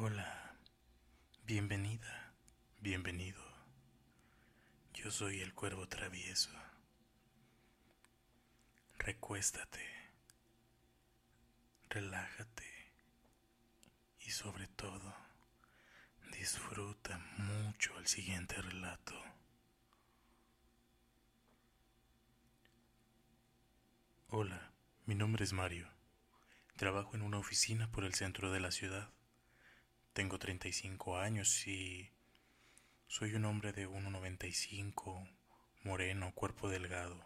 Hola, bienvenida, bienvenido. Yo soy el cuervo travieso. Recuéstate, relájate y sobre todo disfruta mucho el siguiente relato. Hola, mi nombre es Mario. Trabajo en una oficina por el centro de la ciudad. Tengo 35 años y soy un hombre de 1,95, moreno, cuerpo delgado.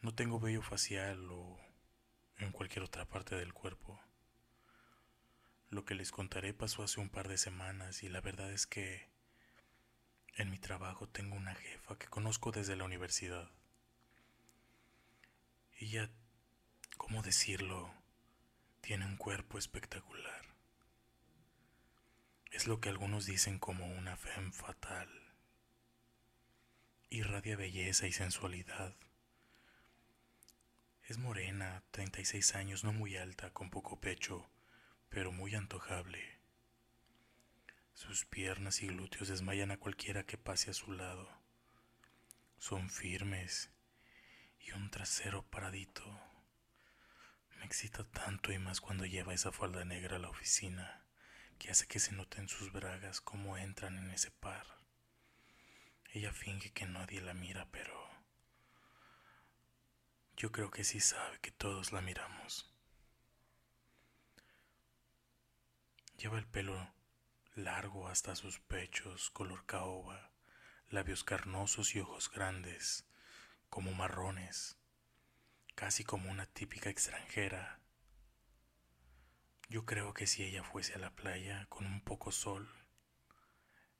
No tengo vello facial o en cualquier otra parte del cuerpo. Lo que les contaré pasó hace un par de semanas y la verdad es que en mi trabajo tengo una jefa que conozco desde la universidad. Ella, ¿cómo decirlo? Tiene un cuerpo espectacular. Es lo que algunos dicen como una femme fatal. Irradia belleza y sensualidad. Es morena, 36 años, no muy alta, con poco pecho, pero muy antojable. Sus piernas y glúteos desmayan a cualquiera que pase a su lado. Son firmes y un trasero paradito. Me excita tanto y más cuando lleva esa falda negra a la oficina que hace que se noten sus bragas como entran en ese par. Ella finge que nadie la mira, pero yo creo que sí sabe que todos la miramos. Lleva el pelo largo hasta sus pechos, color caoba, labios carnosos y ojos grandes, como marrones, casi como una típica extranjera yo creo que si ella fuese a la playa con un poco sol,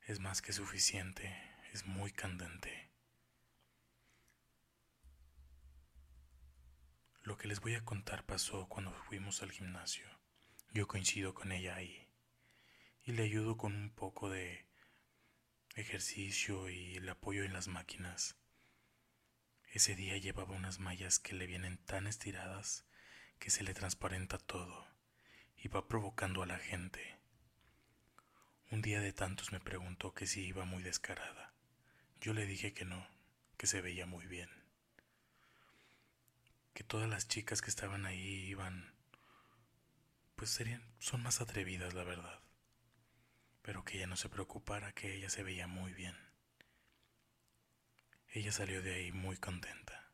es más que suficiente, es muy candente. Lo que les voy a contar pasó cuando fuimos al gimnasio. Yo coincido con ella ahí y le ayudo con un poco de ejercicio y el apoyo en las máquinas. Ese día llevaba unas mallas que le vienen tan estiradas que se le transparenta todo y va provocando a la gente. Un día de tantos me preguntó que si iba muy descarada. Yo le dije que no, que se veía muy bien. Que todas las chicas que estaban ahí iban, pues serían, son más atrevidas, la verdad. Pero que ella no se preocupara, que ella se veía muy bien. Ella salió de ahí muy contenta.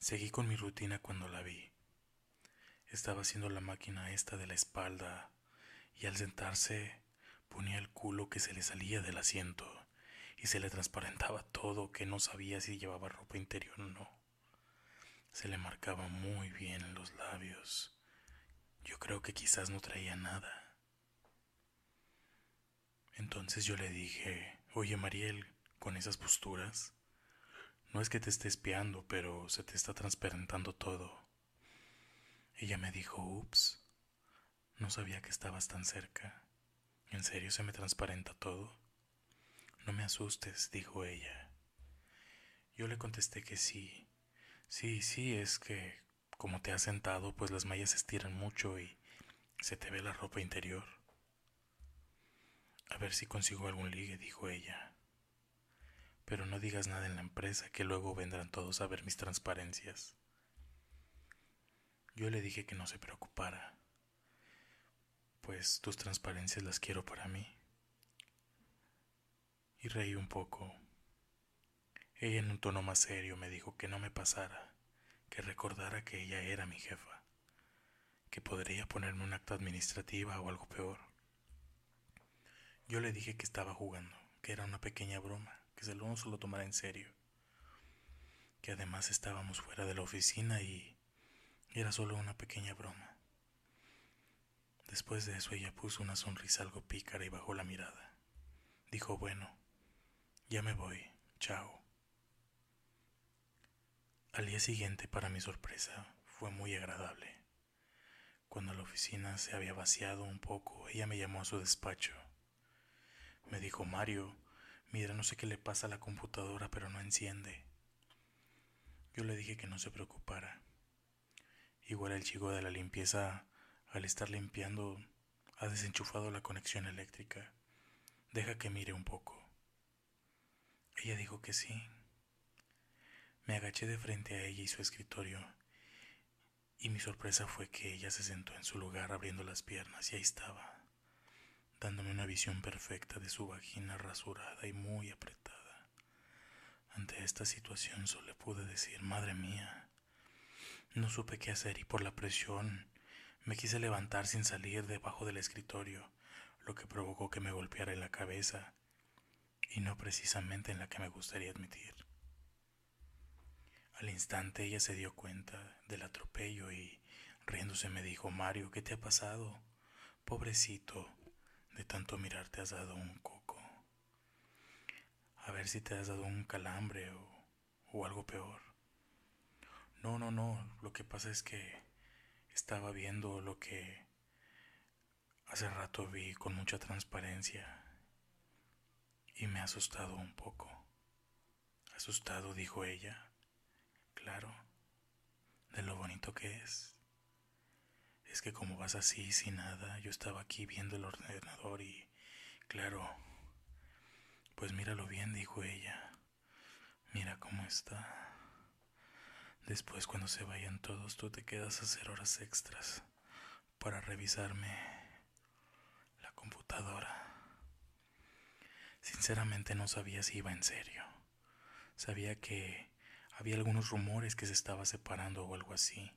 Seguí con mi rutina cuando la vi. Estaba haciendo la máquina esta de la espalda y al sentarse ponía el culo que se le salía del asiento y se le transparentaba todo que no sabía si llevaba ropa interior o no. Se le marcaba muy bien en los labios. Yo creo que quizás no traía nada. Entonces yo le dije, oye Mariel, con esas posturas, no es que te esté espiando, pero se te está transparentando todo. Ella me dijo, ups, no sabía que estabas tan cerca. ¿En serio se me transparenta todo? No me asustes, dijo ella. Yo le contesté que sí. Sí, sí, es que como te has sentado, pues las mallas se estiran mucho y se te ve la ropa interior. A ver si consigo algún ligue, dijo ella. Pero no digas nada en la empresa, que luego vendrán todos a ver mis transparencias. Yo le dije que no se preocupara, pues tus transparencias las quiero para mí. Y reí un poco. Ella en un tono más serio me dijo que no me pasara, que recordara que ella era mi jefa, que podría ponerme un acta administrativa o algo peor. Yo le dije que estaba jugando, que era una pequeña broma, que se lo se lo tomara en serio, que además estábamos fuera de la oficina y era solo una pequeña broma. Después de eso ella puso una sonrisa algo pícara y bajó la mirada. Dijo, bueno, ya me voy, chao. Al día siguiente, para mi sorpresa, fue muy agradable. Cuando la oficina se había vaciado un poco, ella me llamó a su despacho. Me dijo, Mario, mira, no sé qué le pasa a la computadora, pero no enciende. Yo le dije que no se preocupara Igual el chico de la limpieza Al estar limpiando, ha desenchufado la conexión eléctrica. Deja que mire un poco. Ella dijo que sí. Me agaché de frente a ella y su escritorio, y mi sorpresa fue que ella se sentó en su lugar abriendo las piernas y ahí estaba, dándome una visión perfecta de su vagina rasurada y muy apretada. Ante esta situación solo pude decir, madre mía, no supe qué hacer y por la presión me quise levantar sin salir debajo del escritorio, lo que provocó que me golpeara en la cabeza y no precisamente en la que me gustaría admitir. Al instante ella se dio cuenta del atropello y riéndose me dijo, Mario, ¿qué te ha pasado? Pobrecito, de tanto mirar te has dado un coco. A ver si te has dado un calambre o, o algo peor. No, no, no, lo que pasa es que estaba viendo lo que hace rato vi con mucha transparencia y me ha asustado un poco. Asustado, dijo ella. Claro, de lo bonito que es. Es que como vas así, sin nada, yo estaba aquí viendo el ordenador y, claro, pues míralo bien, dijo ella. Mira cómo está. Después cuando se vayan todos tú te quedas a hacer horas extras para revisarme la computadora. Sinceramente no sabía si iba en serio. Sabía que había algunos rumores que se estaba separando o algo así.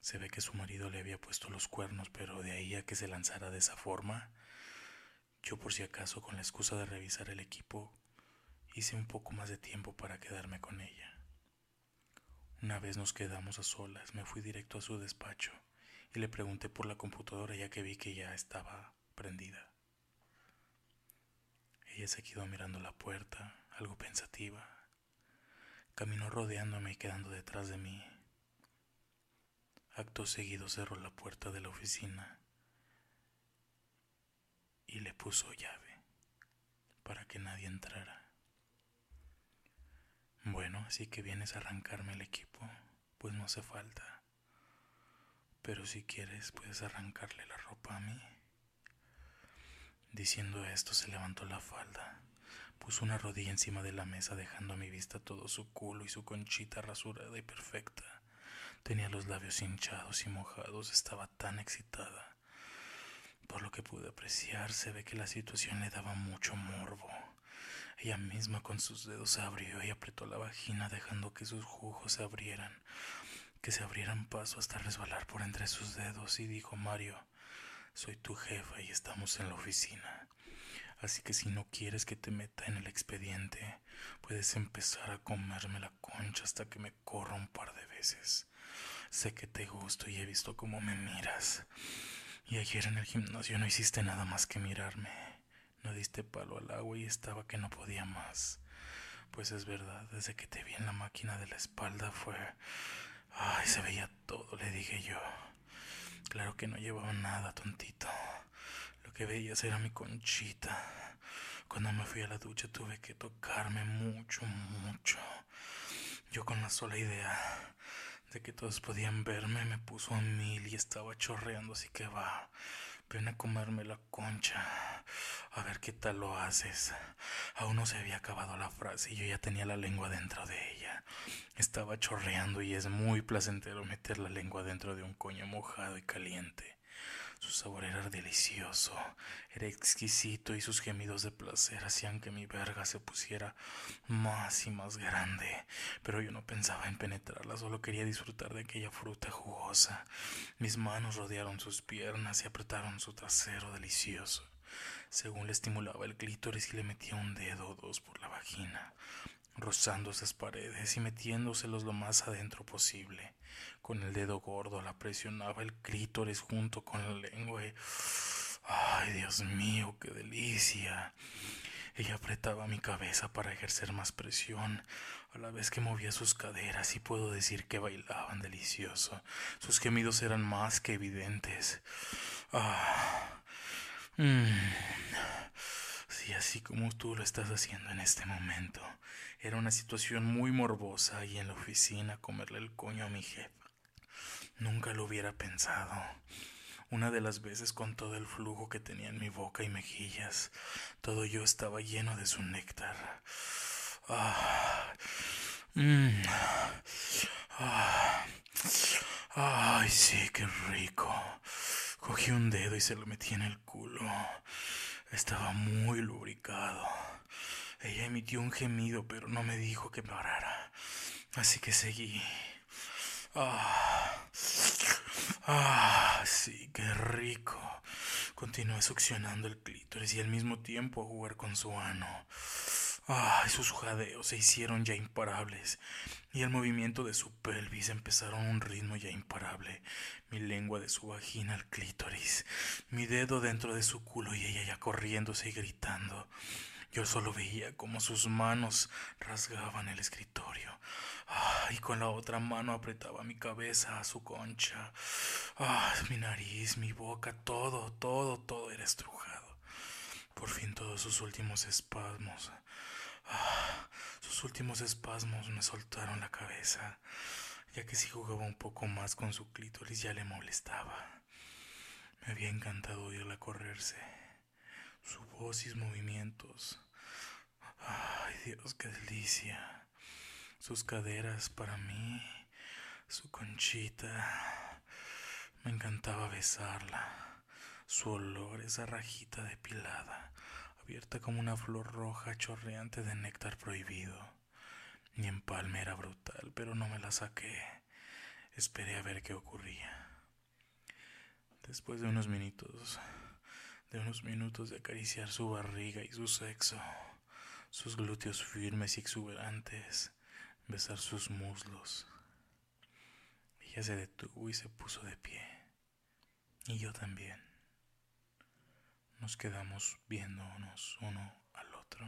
Se ve que su marido le había puesto los cuernos, pero de ahí a que se lanzara de esa forma, yo por si acaso con la excusa de revisar el equipo, hice un poco más de tiempo para quedarme con ella. Una vez nos quedamos a solas, me fui directo a su despacho y le pregunté por la computadora ya que vi que ya estaba prendida. Ella se quedó mirando la puerta, algo pensativa. Caminó rodeándome y quedando detrás de mí. Acto seguido cerró la puerta de la oficina y le puso llave para que nadie entrara. Bueno, así que vienes a arrancarme el equipo, pues no hace falta. Pero si quieres, puedes arrancarle la ropa a mí. Diciendo esto, se levantó la falda, puso una rodilla encima de la mesa, dejando a mi vista todo su culo y su conchita rasurada y perfecta. Tenía los labios hinchados y mojados, estaba tan excitada. Por lo que pude apreciar, se ve que la situación le daba mucho morbo. Ella misma con sus dedos se abrió y apretó la vagina dejando que sus jugos se abrieran, que se abrieran paso hasta resbalar por entre sus dedos y dijo Mario, soy tu jefa y estamos en la oficina. Así que si no quieres que te meta en el expediente, puedes empezar a comerme la concha hasta que me corra un par de veces. Sé que te gusto y he visto cómo me miras. Y ayer en el gimnasio no hiciste nada más que mirarme. No diste palo al agua y estaba que no podía más. Pues es verdad, desde que te vi en la máquina de la espalda fue... Ay, se veía todo, le dije yo. Claro que no llevaba nada, tontito. Lo que veías era mi conchita. Cuando me fui a la ducha tuve que tocarme mucho, mucho. Yo con la sola idea de que todos podían verme me puso a mil y estaba chorreando, así que va. Ven a comerme la concha. A ver qué tal lo haces. Aún no se había acabado la frase y yo ya tenía la lengua dentro de ella. Estaba chorreando y es muy placentero meter la lengua dentro de un coño mojado y caliente. Su sabor era delicioso, era exquisito y sus gemidos de placer hacían que mi verga se pusiera más y más grande. Pero yo no pensaba en penetrarla, solo quería disfrutar de aquella fruta jugosa. Mis manos rodearon sus piernas y apretaron su trasero delicioso. Según le estimulaba el clítoris y le metía un dedo o dos por la vagina rozando esas paredes y metiéndoselos lo más adentro posible. Con el dedo gordo la presionaba el clítoris junto con la lengua y... ¡Ay, Dios mío, qué delicia! Ella apretaba mi cabeza para ejercer más presión, a la vez que movía sus caderas y puedo decir que bailaban delicioso. Sus gemidos eran más que evidentes. Ah. Mm. Sí, así como tú lo estás haciendo en este momento. Era una situación muy morbosa ahí en la oficina comerle el coño a mi jefa. Nunca lo hubiera pensado. Una de las veces con todo el flujo que tenía en mi boca y mejillas, todo yo estaba lleno de su néctar. Ah, mm, ah, ay, sí, qué rico. Cogí un dedo y se lo metí en el culo. Estaba muy lubricado. Ella emitió un gemido, pero no me dijo que parara. Así que seguí. Ah, ah, sí, qué rico. Continué succionando el clítoris y al mismo tiempo jugar con su ano. Ah, sus jadeos se hicieron ya imparables y el movimiento de su pelvis empezaron un ritmo ya imparable. Mi lengua de su vagina al clítoris, mi dedo dentro de su culo y ella ya corriéndose y gritando. Yo solo veía cómo sus manos rasgaban el escritorio. Ah, y con la otra mano apretaba mi cabeza a su concha. Ah, mi nariz, mi boca, todo, todo, todo era estrujado. Por fin todos sus últimos espasmos. Sus últimos espasmos me soltaron la cabeza, ya que si jugaba un poco más con su clítoris ya le molestaba. Me había encantado oírla correrse, su voz y sus movimientos. Ay, Dios, qué delicia. Sus caderas para mí, su conchita. Me encantaba besarla. Su olor, esa rajita depilada, abierta como una flor roja chorreante de néctar prohibido. Mi empalme era brutal, pero no me la saqué. Esperé a ver qué ocurría. Después de unos minutos, de unos minutos de acariciar su barriga y su sexo, sus glúteos firmes y exuberantes, besar sus muslos. Ella se detuvo y se puso de pie. Y yo también. Nos quedamos viéndonos uno al otro.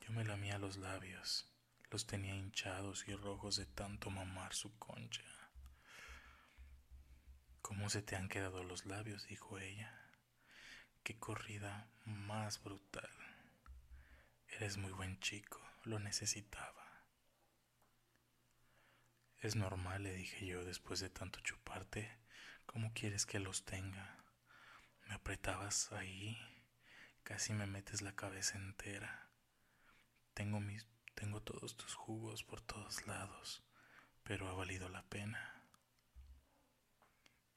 Yo me lamía los labios, los tenía hinchados y rojos de tanto mamar su concha. ¿Cómo se te han quedado los labios? dijo ella. Qué corrida más brutal. Eres muy buen chico, lo necesitaba. Es normal, le dije yo después de tanto chuparte. ¿Cómo quieres que los tenga? Me apretabas ahí, casi me metes la cabeza entera. Tengo mis, tengo todos tus jugos por todos lados, pero ha valido la pena.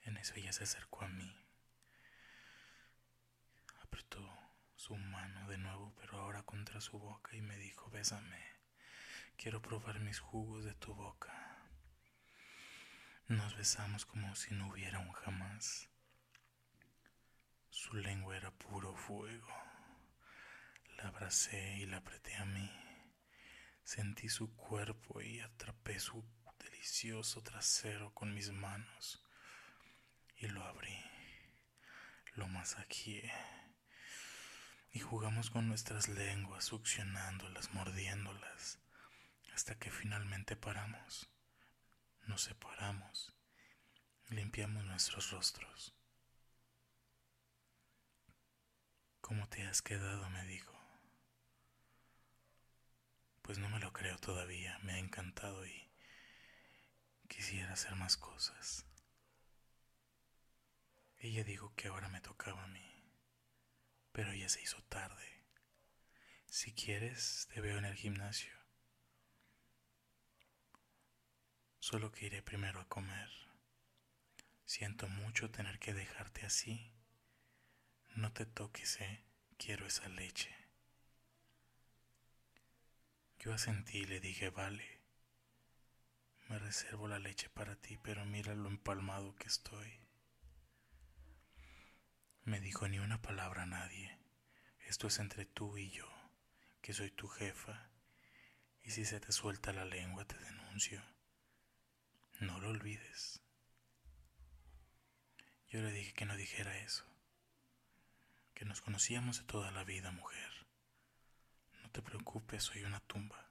En eso ella se acercó a mí. Apretó su mano de nuevo, pero ahora contra su boca y me dijo, bésame, quiero probar mis jugos de tu boca. Nos besamos como si no hubiera un jamás. Su lengua era puro fuego. La abracé y la apreté a mí. Sentí su cuerpo y atrapé su delicioso trasero con mis manos y lo abrí. Lo masajeé y jugamos con nuestras lenguas, succionándolas, mordiéndolas, hasta que finalmente paramos. Nos separamos, limpiamos nuestros rostros. ¿Cómo te has quedado? me dijo. Pues no me lo creo todavía, me ha encantado y quisiera hacer más cosas. Ella dijo que ahora me tocaba a mí pero ya se hizo tarde. Si quieres, te veo en el gimnasio. Solo que iré primero a comer. Siento mucho tener que dejarte así. No te toques, eh. Quiero esa leche. Yo asentí y le dije, vale. Me reservo la leche para ti, pero mira lo empalmado que estoy. Me dijo ni una palabra a nadie. Esto es entre tú y yo, que soy tu jefa, y si se te suelta la lengua te denuncio. No lo olvides. Yo le dije que no dijera eso, que nos conocíamos de toda la vida, mujer. No te preocupes, soy una tumba.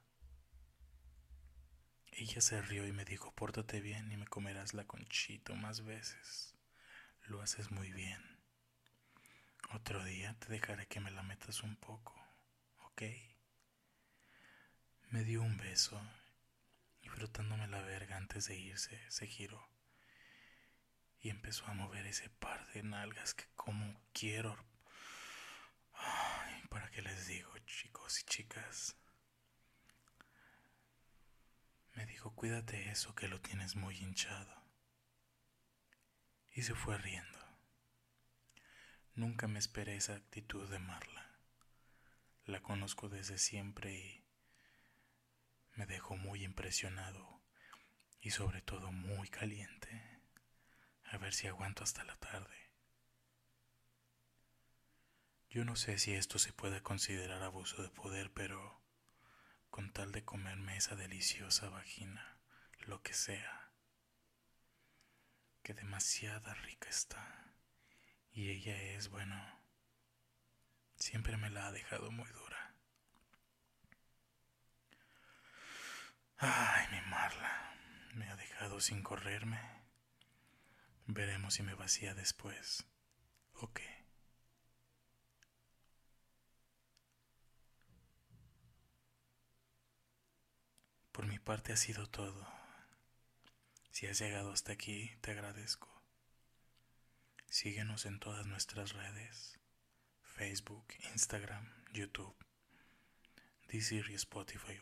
Ella se rió y me dijo, pórtate bien y me comerás la conchito más veces. Lo haces muy bien. Otro día te dejaré que me la metas un poco, ¿ok? Me dio un beso y frotándome la verga antes de irse, se giró y empezó a mover ese par de nalgas que como quiero. ¿Para qué les digo, chicos y chicas? Me dijo, cuídate eso que lo tienes muy hinchado. Y se fue riendo. Nunca me esperé esa actitud de Marla. La conozco desde siempre y me dejó muy impresionado y sobre todo muy caliente. A ver si aguanto hasta la tarde. Yo no sé si esto se puede considerar abuso de poder, pero con tal de comerme esa deliciosa vagina, lo que sea, que demasiada rica está. Y ella es, bueno, siempre me la ha dejado muy dura. Ay, mi Marla, me ha dejado sin correrme. Veremos si me vacía después. ¿O qué? Por mi parte ha sido todo. Si has llegado hasta aquí, te agradezco. Síguenos en todas nuestras redes. Facebook, Instagram, YouTube, Deezer y Spotify